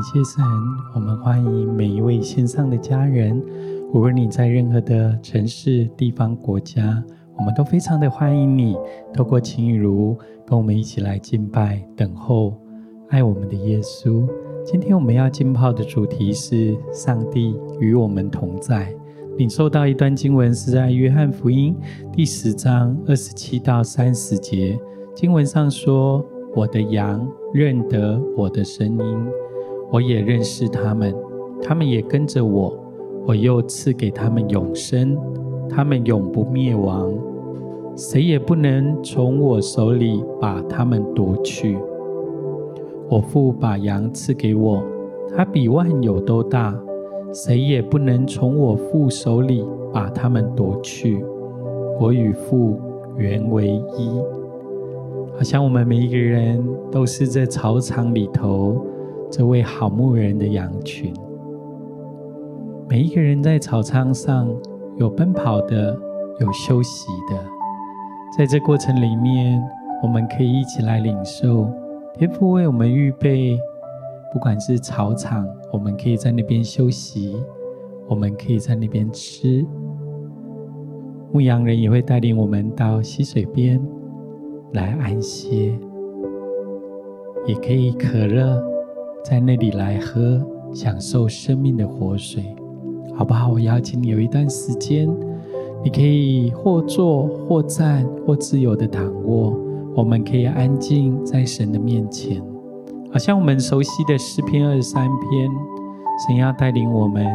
感谢神，我们欢迎每一位线上的家人。无论你在任何的城市、地方、国家，我们都非常的欢迎你。透过晴雨如，跟我们一起来敬拜、等候、爱我们的耶稣。今天我们要浸泡的主题是“上帝与我们同在”。领受到一段经文是在约翰福音第十章二十七到三十节。经文上说：“我的羊认得我的声音。”我也认识他们，他们也跟着我。我又赐给他们永生，他们永不灭亡，谁也不能从我手里把他们夺去。我父把羊赐给我，他比万有都大，谁也不能从我父手里把他们夺去。我与父原为一。好像我们每一个人都是在草场里头。这位好牧人的羊群，每一个人在草场上有奔跑的，有休息的，在这过程里面，我们可以一起来领受天父为我们预备，不管是草场，我们可以在那边休息，我们可以在那边吃。牧羊人也会带领我们到溪水边来安歇，也可以可乐。在那里来喝，享受生命的活水，好不好？我邀请你有一段时间，你可以或坐或站或自由的躺卧，我们可以安静在神的面前，好像我们熟悉的诗篇二十三篇，神要带领我们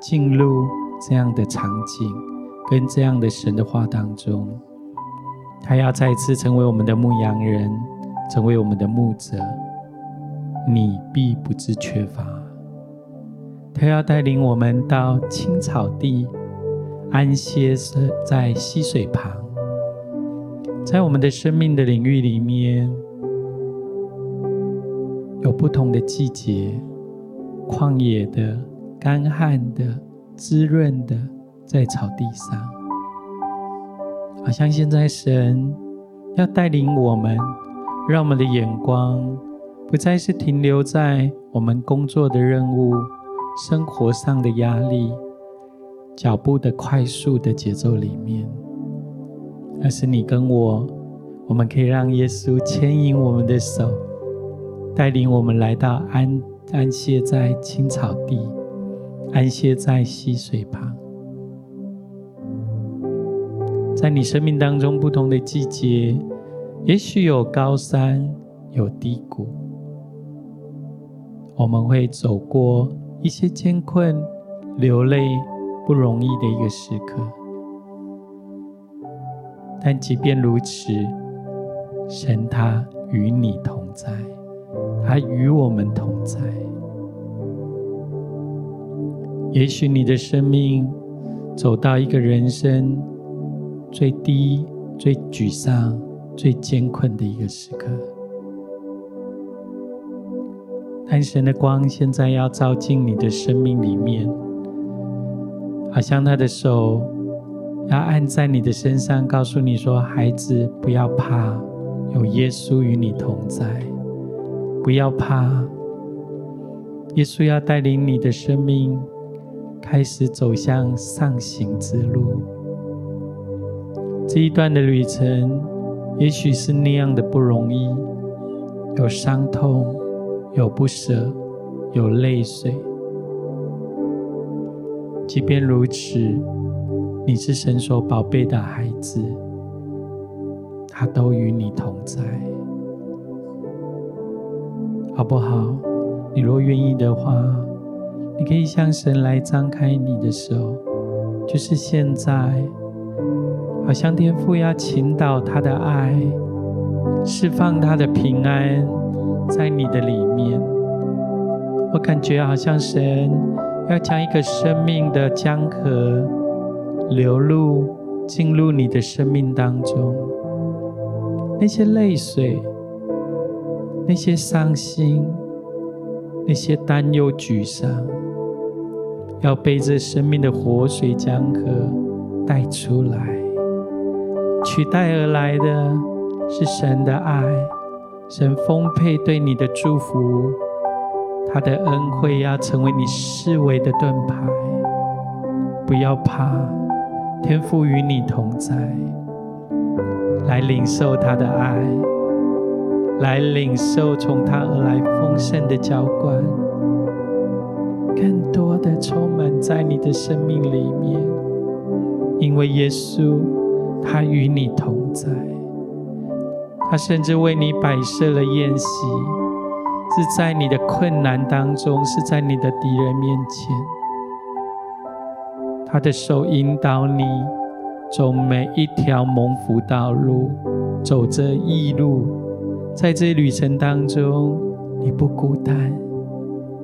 进入这样的场景，跟这样的神的话当中，他要再次成为我们的牧羊人，成为我们的牧者。你必不致缺乏。他要带领我们到青草地，安歇在溪水旁。在我们的生命的领域里面，有不同的季节，旷野的、干旱的、滋润的，在草地上。好像现在神要带领我们，让我们的眼光。不再是停留在我们工作的任务、生活上的压力、脚步的快速的节奏里面，而是你跟我，我们可以让耶稣牵引我们的手，带领我们来到安安歇在青草地，安歇在溪水旁，在你生命当中不同的季节，也许有高山，有低谷。我们会走过一些艰困、流泪、不容易的一个时刻，但即便如此，神他与你同在，他与我们同在。也许你的生命走到一个人生最低、最沮丧、最艰困的一个时刻。但神的光现在要照进你的生命里面，好像他的手要按在你的身上，告诉你说：“孩子，不要怕，有耶稣与你同在，不要怕。”耶稣要带领你的生命开始走向上行之路。这一段的旅程，也许是那样的不容易，有伤痛。有不舍，有泪水。即便如此，你是神所宝贝的孩子，他都与你同在，好不好？你若愿意的话，你可以向神来张开你的手，就是现在，好像天父要倾倒他的爱，释放他的平安。在你的里面，我感觉好像神要将一个生命的江河流入进入你的生命当中，那些泪水、那些伤心、那些担忧、沮丧，要被这生命的活水江河带出来，取代而来的是神的爱。神丰沛对你的祝福，他的恩惠要成为你四围的盾牌。不要怕，天父与你同在，来领受他的爱，来领受从他而来丰盛的浇灌，更多的充满在你的生命里面，因为耶稣他与你同在，他甚至为你摆设了宴席，是在你的困难当中，是在你的敌人面前。他的手引导你走每一条蒙福道路，走着义路，在这旅程当中，你不孤单，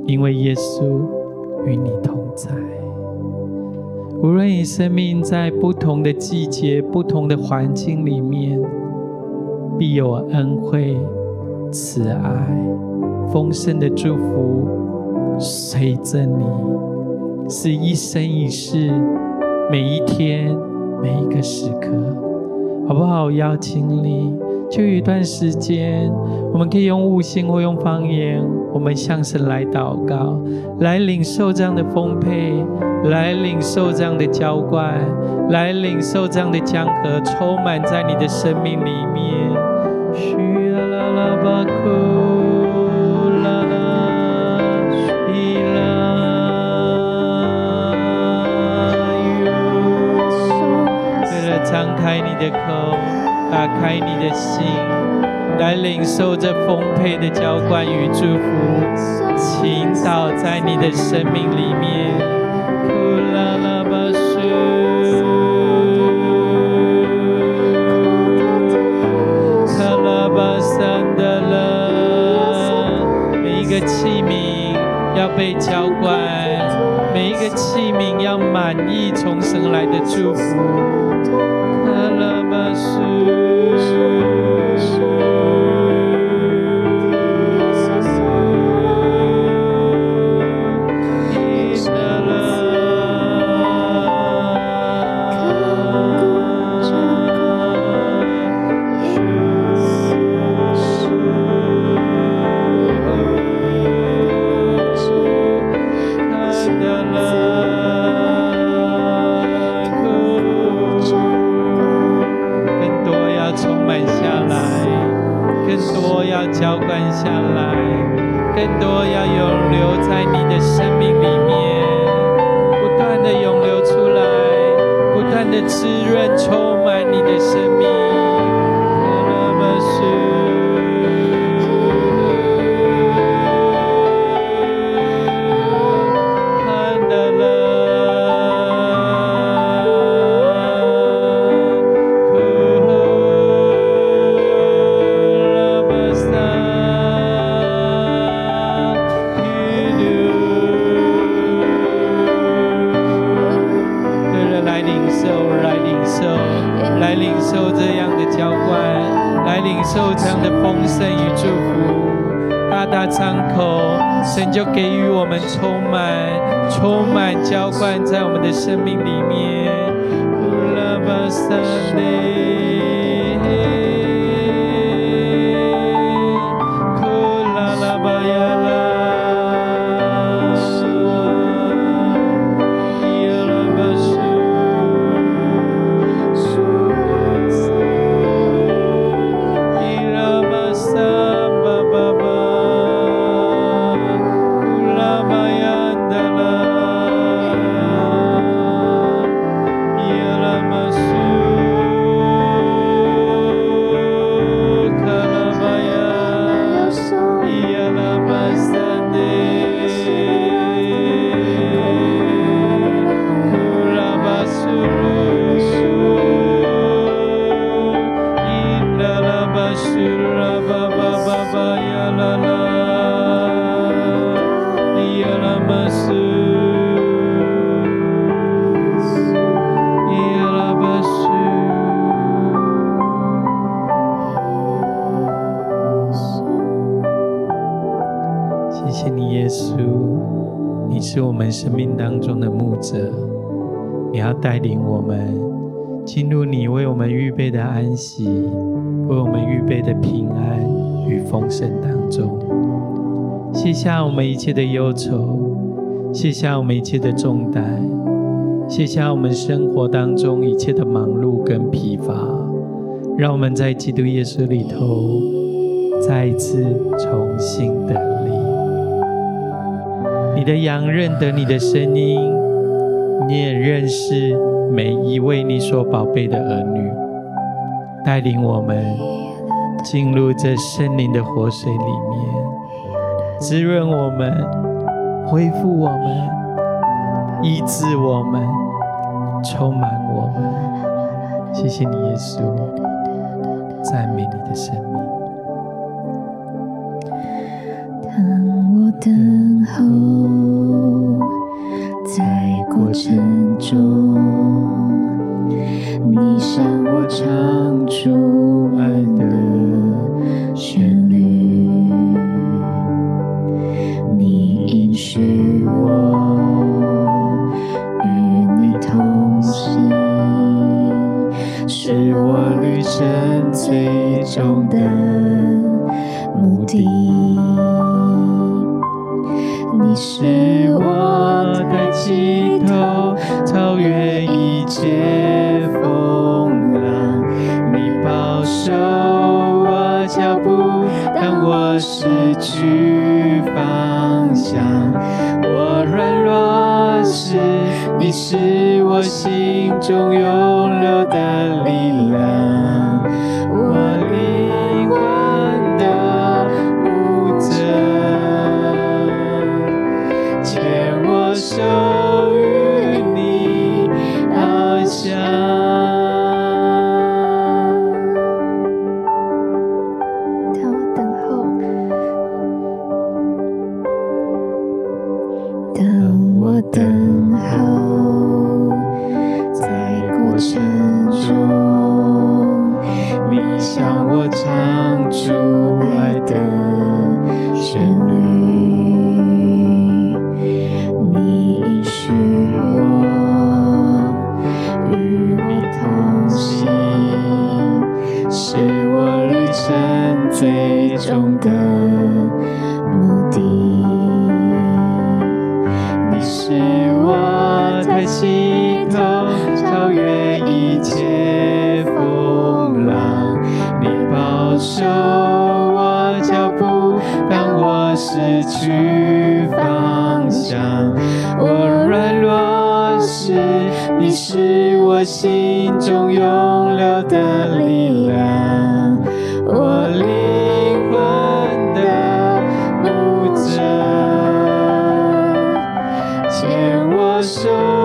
因为耶稣与你同在。无论你生命在不同的季节、不同的环境里面，必有恩惠、慈爱、丰盛的祝福随着你。是一生一世，每一天，每一个时刻，好不好？邀请你，就有一段时间，我们可以用悟性或用方言，我们向神来祷告，来领受这样的丰沛，来领受这样的浇灌，来领受这样的江河，充满在你的生命里面。需要啦啦巴库啦啦伊拉。张开你的口，打开你的心，来领受这丰沛的浇灌与祝福，倾倒在你的生命里面。库拉拉被浇灌，每一个器皿要满意从神来的祝福。受藏的丰盛与祝福，大大张口，神就给予我们充满、充满浇灌，在我们的生命里面。带领我们进入你为我们预备的安息，为我们预备的平安与丰盛当中。卸下我们一切的忧愁，卸下我们一切的重担，卸下我们生活当中一切的忙碌跟疲乏，让我们在基督耶稣里头再一次重新得力。你的羊认得你的声音，你也认识每一位你所宝贝的儿女，带领我们进入这圣灵的活水里面。滋润我们，恢复我们，医治我们，充满我们。谢谢你，耶稣，赞美你的生命。等我等候，在过程中，你向我唱出爱的旋律。许我与你同行，是我旅程最终的目的。你是我的寄托，超越一切风浪。你保守我脚步，当我失去方向。我软弱时，你是我心中永留的力量沉重，你向我唱出爱的旋律。远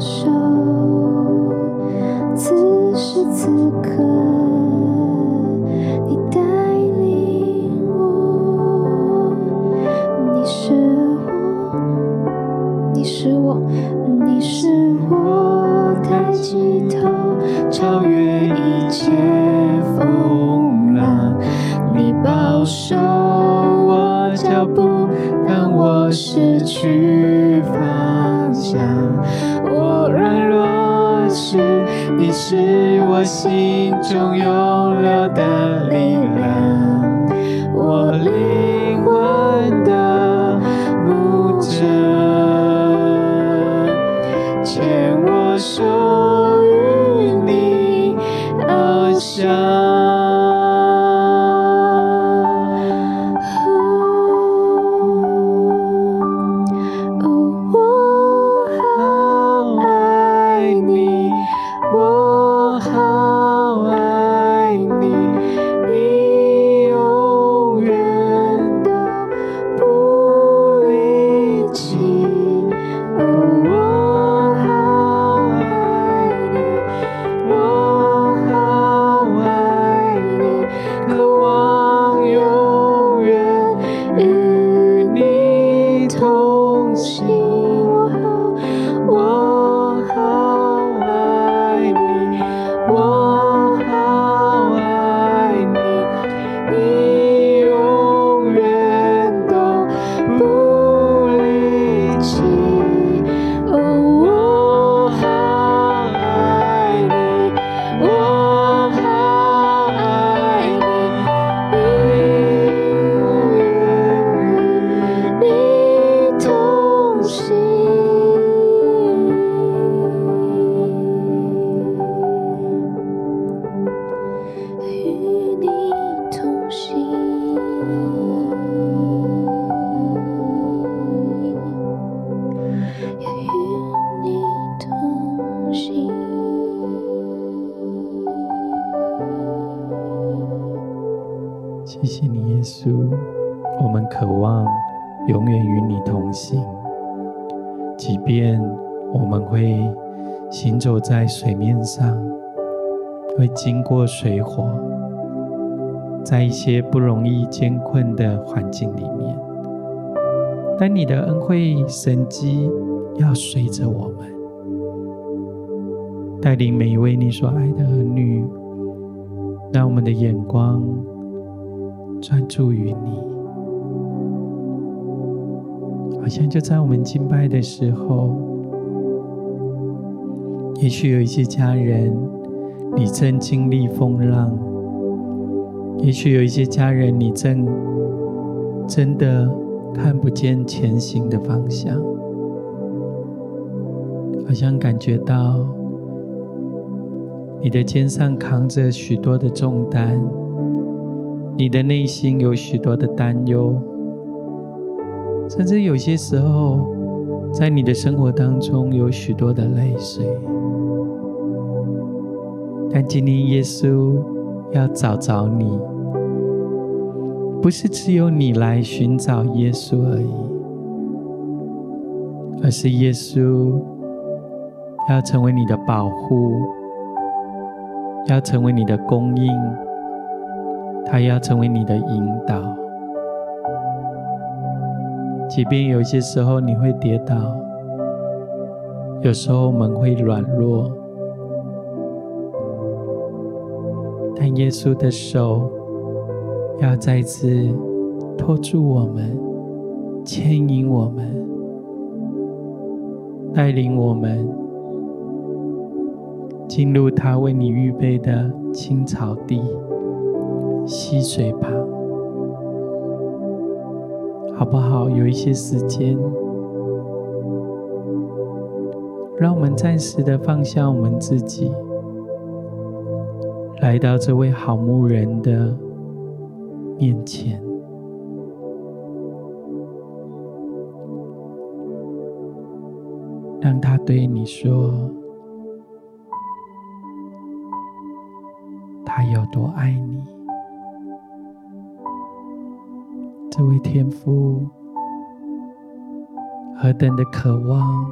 show. 水面上，会经过水火，在一些不容易艰困的环境里面，但你的恩惠神迹要随着我们，带领每一位你所爱的儿女，让我们的眼光专注于你，好像就在我们敬拜的时候。也许有一些家人，你正经历风浪；也许有一些家人，你正真的看不见前行的方向，好像感觉到你的肩上扛着许多的重担，你的内心有许多的担忧，甚至有些时候，在你的生活当中有许多的泪水。但今天耶稣要找找你，不是只有你来寻找耶稣而已，而是耶稣要成为你的保护，要成为你的供应，他要成为你的引导。即便有些时候你会跌倒，有时候我们会软弱。耶稣的手要再次托住我们，牵引我们，带领我们进入他为你预备的青草地、溪水旁，好不好？有一些时间，让我们暂时的放下我们自己。来到这位好牧人的面前，让他对你说：“他有多爱你。”这位天父何等的渴望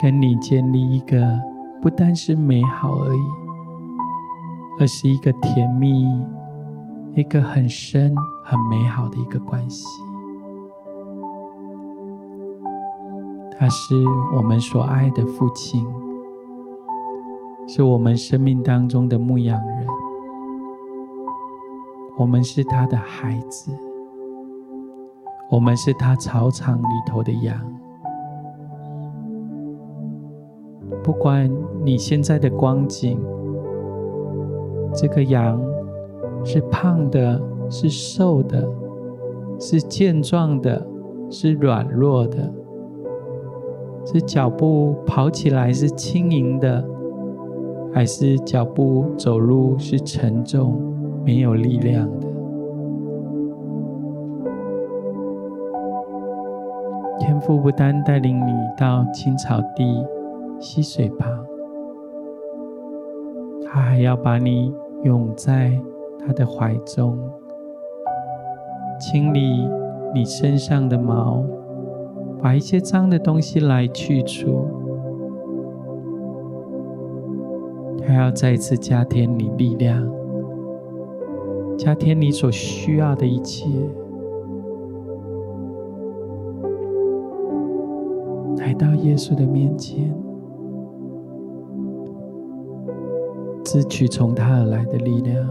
跟你建立一个。不单是美好而已，而是一个甜蜜、一个很深、很美好的一个关系。他是我们所爱的父亲，是我们生命当中的牧羊人。我们是他的孩子，我们是他草场里头的羊。不管你现在的光景，这个羊是胖的，是瘦的，是健壮的，是软弱的，是脚步跑起来是轻盈的，还是脚步走路是沉重、没有力量的？天父不单带领你到青草地。溪水旁，他还要把你拥在他的怀中，清理你身上的毛，把一些脏的东西来去除。他要再次加添你力量，加添你所需要的一切，来到耶稣的面前。支取从他而来的力量，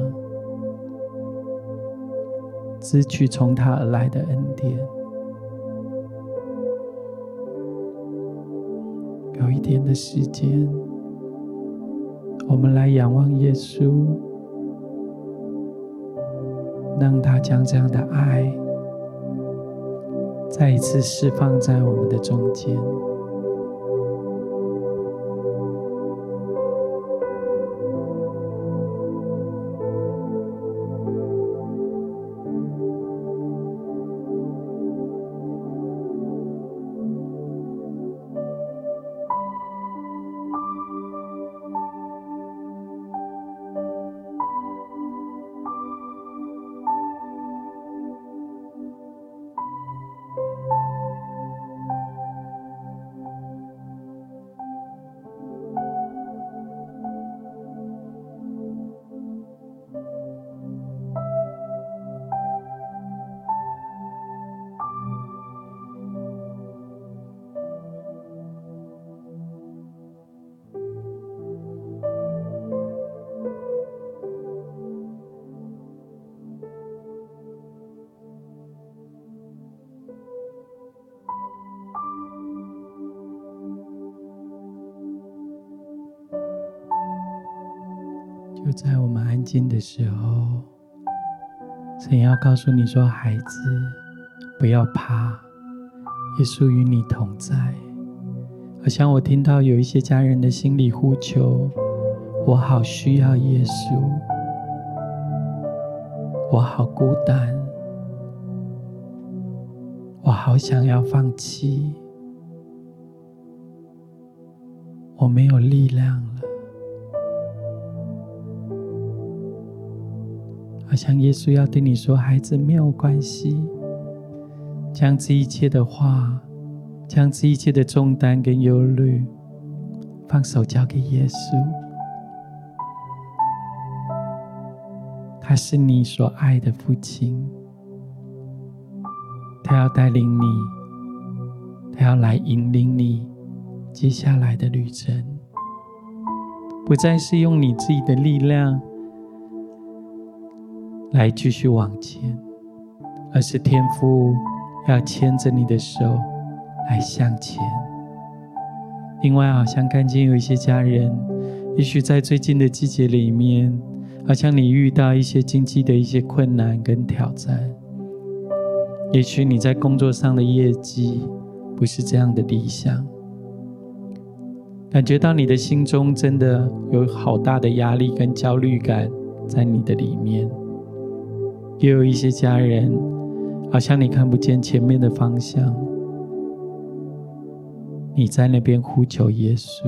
支取从他而来的恩典。有一点的时间，我们来仰望耶稣，让他将这样的爱再一次释放在我们的中间。在我们安静的时候，神要告诉你说：“孩子，不要怕，耶稣与你同在。”好像我听到有一些家人的心里呼求：“我好需要耶稣，我好孤单，我好想要放弃，我没有力量。”好像耶稣要对你说：“孩子，没有关系，将这一切的话，将这一切的重担跟忧虑，放手交给耶稣。他是你所爱的父亲，他要带领你，他要来引领你接下来的旅程，不再是用你自己的力量。”来继续往前，而是天父要牵着你的手来向前。另外，好像看见有一些家人，也许在最近的季节里面，好像你遇到一些经济的一些困难跟挑战，也许你在工作上的业绩不是这样的理想，感觉到你的心中真的有好大的压力跟焦虑感在你的里面。也有一些家人，好像你看不见前面的方向，你在那边呼求耶稣，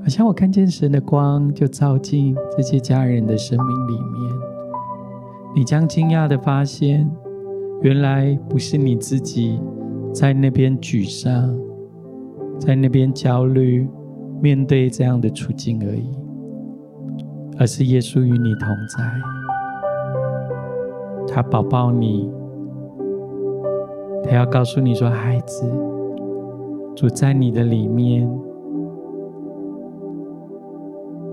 好像我看见神的光就照进这些家人的生命里面，你将惊讶的发现，原来不是你自己在那边沮丧，在那边焦虑，面对这样的处境而已，而是耶稣与你同在。他抱抱你，他要告诉你说：“孩子，主在你的里面，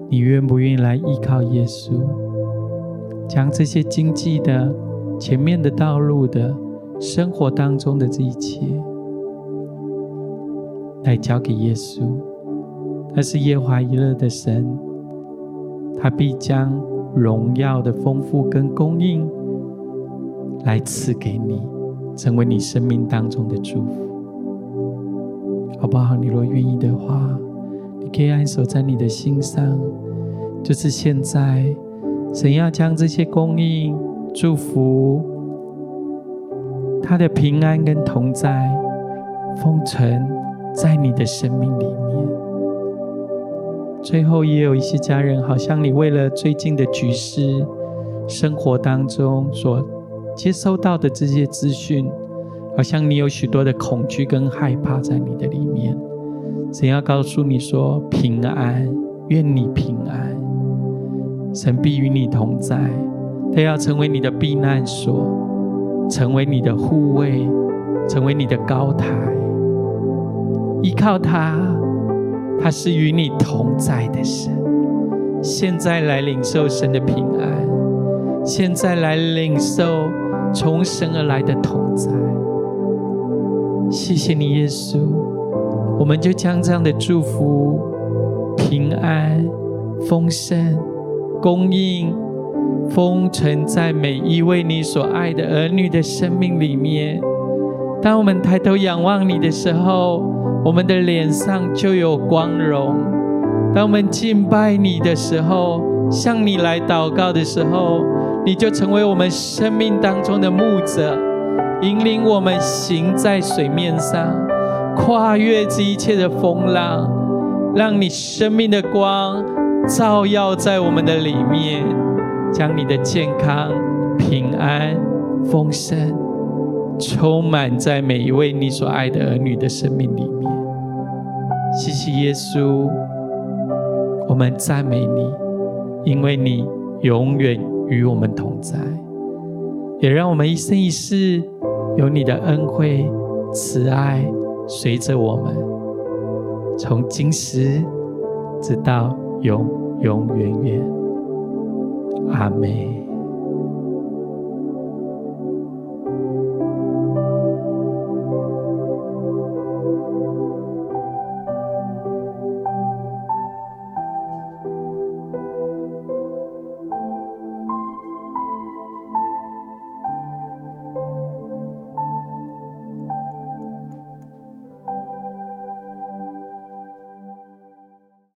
你愿不愿意来依靠耶稣？将这些经济的、前面的道路的、生活当中的这一切，来交给耶稣。他是耶华一乐的神，他必将荣耀的丰富跟供应来赐给你，成为你生命当中的祝福，好不好？你若愿意的话，你可以安守在你的心上，就是现在，神要将这些供应、祝福、他的平安跟同在封存在你的生命里面。最后也有一些家人，好像你为了最近的局势、生活当中所接收到的这些资讯，好像你有许多的恐惧跟害怕在你的里面。神要告诉你说：平安，愿你平安，神必与你同在，他要成为你的避难所，成为你的护卫，成为你的高台，依靠他。他是与你同在的神，现在来领受神的平安，现在来领受从神而来的同在。谢谢你，耶稣，我们就将这样的祝福、平安、丰盛、供应封存在每一位你所爱的儿女的生命里面。当我们抬头仰望你的时候，我们的脸上就有光荣。当我们敬拜你的时候，向你来祷告的时候，你就成为我们生命当中的牧者，引领我们行在水面上，跨越这一切的风浪，让你生命的光照耀在我们的里面，将你的健康、平安、丰盛充满在每一位你所爱的儿女的生命里面。谢谢耶稣，我们赞美你，因为你永远与我们同在，也让我们一生一世有你的恩惠、慈爱随着我们，从今时直到永永远远。阿妹。